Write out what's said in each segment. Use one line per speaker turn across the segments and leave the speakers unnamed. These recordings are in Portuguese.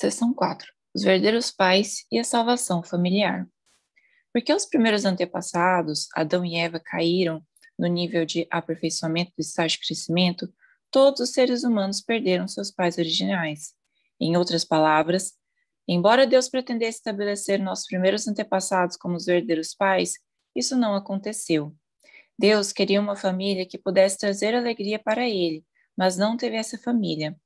Seção 4. Os verdadeiros pais e a salvação familiar. Porque os primeiros antepassados, Adão e Eva, caíram no nível de aperfeiçoamento do estágio de crescimento, todos os seres humanos perderam seus pais originais. Em outras palavras, embora Deus pretendesse estabelecer nossos primeiros antepassados como os verdadeiros pais, isso não aconteceu. Deus queria uma família que pudesse trazer alegria para ele, mas não teve essa família.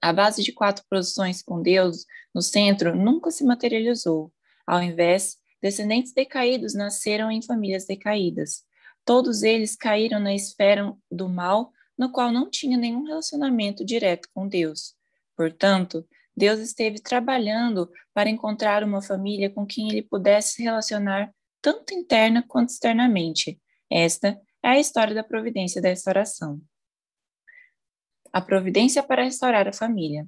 A base de quatro posições com Deus no centro nunca se materializou. Ao invés, descendentes decaídos nasceram em famílias decaídas. Todos eles caíram na esfera do mal, no qual não tinha nenhum relacionamento direto com Deus. Portanto, Deus esteve trabalhando para encontrar uma família com quem ele pudesse se relacionar tanto interna quanto externamente. Esta é a história da providência da restauração a providência para restaurar a família.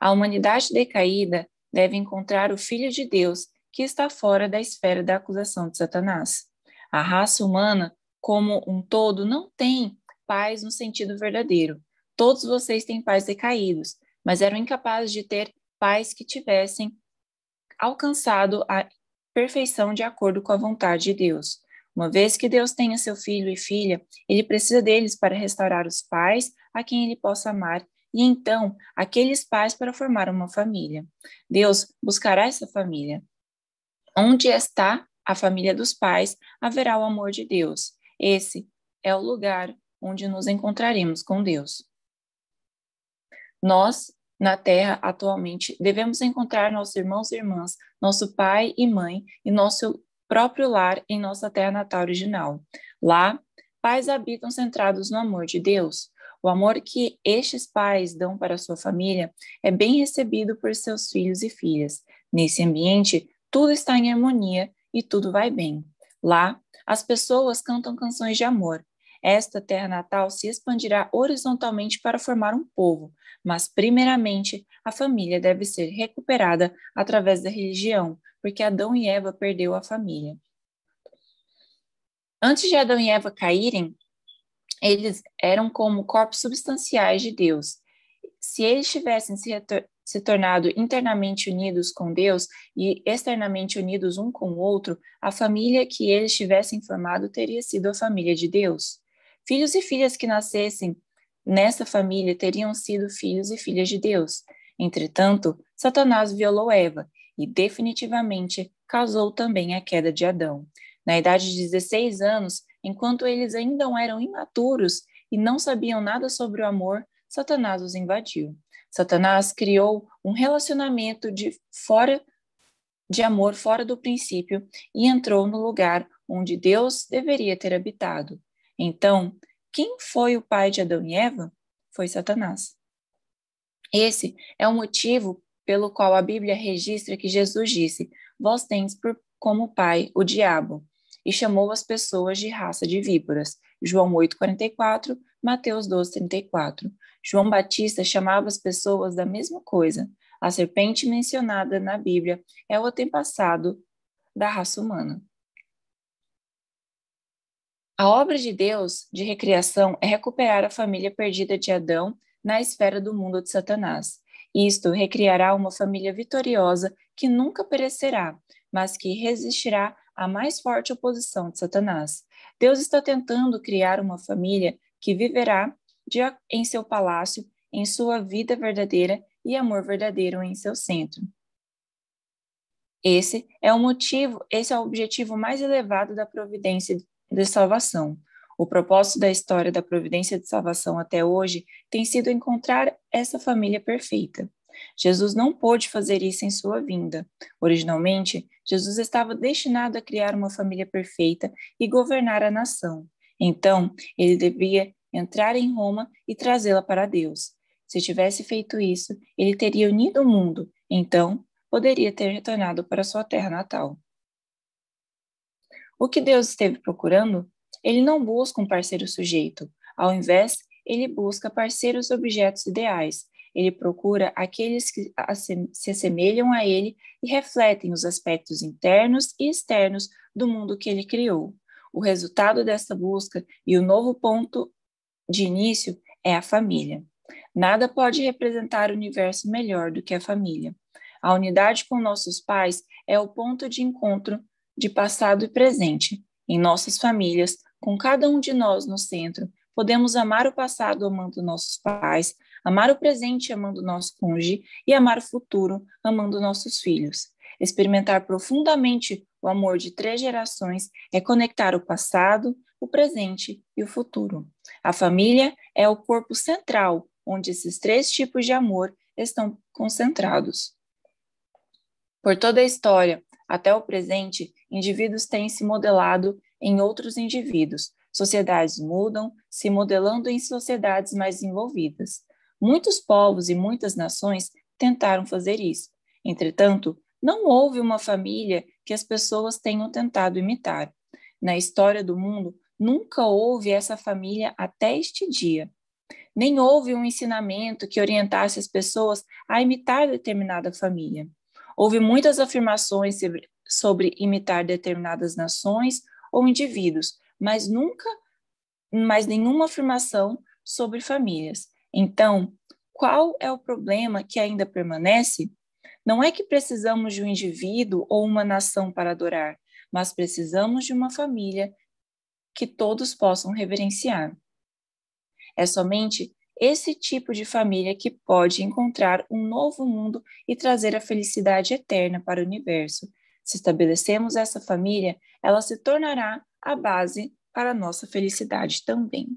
A humanidade decaída deve encontrar o Filho de Deus que está fora da esfera da acusação de Satanás. A raça humana, como um todo, não tem paz no sentido verdadeiro. Todos vocês têm pais decaídos, mas eram incapazes de ter pais que tivessem alcançado a perfeição de acordo com a vontade de Deus. Uma vez que Deus tenha seu filho e filha, ele precisa deles para restaurar os pais a quem ele possa amar e então aqueles pais para formar uma família. Deus buscará essa família. Onde está a família dos pais, haverá o amor de Deus. Esse é o lugar onde nos encontraremos com Deus. Nós, na Terra, atualmente, devemos encontrar nossos irmãos e irmãs, nosso pai e mãe e nosso próprio lar em nossa terra natal original. Lá, pais habitam centrados no amor de Deus. O amor que estes pais dão para sua família é bem recebido por seus filhos e filhas. Nesse ambiente, tudo está em harmonia e tudo vai bem. Lá, as pessoas cantam canções de amor. Esta terra natal se expandirá horizontalmente para formar um povo, mas, primeiramente, a família deve ser recuperada através da religião, porque Adão e Eva perdeu a família. Antes de Adão e Eva caírem, eles eram como corpos substanciais de Deus. Se eles tivessem se, se tornado internamente unidos com Deus e externamente unidos um com o outro, a família que eles tivessem formado teria sido a família de Deus. Filhos e filhas que nascessem nessa família teriam sido filhos e filhas de Deus. Entretanto, Satanás violou Eva e definitivamente causou também a queda de Adão. Na idade de 16 anos, enquanto eles ainda eram imaturos e não sabiam nada sobre o amor, Satanás os invadiu. Satanás criou um relacionamento de fora de amor fora do princípio e entrou no lugar onde Deus deveria ter habitado. Então, quem foi o pai de Adão e Eva? Foi Satanás. Esse é o motivo pelo qual a Bíblia registra que Jesus disse: Vós tendes por, como pai o diabo, e chamou as pessoas de raça de víboras. João 8,44, Mateus 12,34. João Batista chamava as pessoas da mesma coisa. A serpente mencionada na Bíblia é o antepassado da raça humana. A obra de Deus de recriação é recuperar a família perdida de Adão na esfera do mundo de Satanás. Isto recriará uma família vitoriosa que nunca perecerá, mas que resistirá à mais forte oposição de Satanás. Deus está tentando criar uma família que viverá de, em seu palácio, em sua vida verdadeira e amor verdadeiro em seu centro. Esse é o motivo, esse é o objetivo mais elevado da providência de salvação. O propósito da história da providência de salvação até hoje tem sido encontrar essa família perfeita. Jesus não pôde fazer isso em sua vinda. Originalmente, Jesus estava destinado a criar uma família perfeita e governar a nação. Então, ele devia entrar em Roma e trazê-la para Deus. Se tivesse feito isso, ele teria unido o mundo, então poderia ter retornado para sua terra natal. O que Deus esteve procurando ele não busca um parceiro sujeito. Ao invés, ele busca parceiros objetos ideais. Ele procura aqueles que se assemelham a ele e refletem os aspectos internos e externos do mundo que ele criou. O resultado dessa busca e o novo ponto de início é a família. Nada pode representar o universo melhor do que a família. A unidade com nossos pais é o ponto de encontro de passado e presente. Em nossas famílias, com cada um de nós no centro, podemos amar o passado amando nossos pais, amar o presente amando nosso cônjuge e amar o futuro amando nossos filhos. Experimentar profundamente o amor de três gerações é conectar o passado, o presente e o futuro. A família é o corpo central onde esses três tipos de amor estão concentrados. Por toda a história, até o presente, indivíduos têm se modelado em outros indivíduos. Sociedades mudam, se modelando em sociedades mais envolvidas. Muitos povos e muitas nações tentaram fazer isso. Entretanto, não houve uma família que as pessoas tenham tentado imitar. Na história do mundo, nunca houve essa família até este dia. Nem houve um ensinamento que orientasse as pessoas a imitar determinada família. Houve muitas afirmações sobre, sobre imitar determinadas nações ou indivíduos, mas nunca, mais nenhuma afirmação sobre famílias. Então, qual é o problema que ainda permanece? Não é que precisamos de um indivíduo ou uma nação para adorar, mas precisamos de uma família que todos possam reverenciar. É somente esse tipo de família que pode encontrar um novo mundo e trazer a felicidade eterna para o universo. Se estabelecemos essa família, ela se tornará a base para a nossa felicidade também.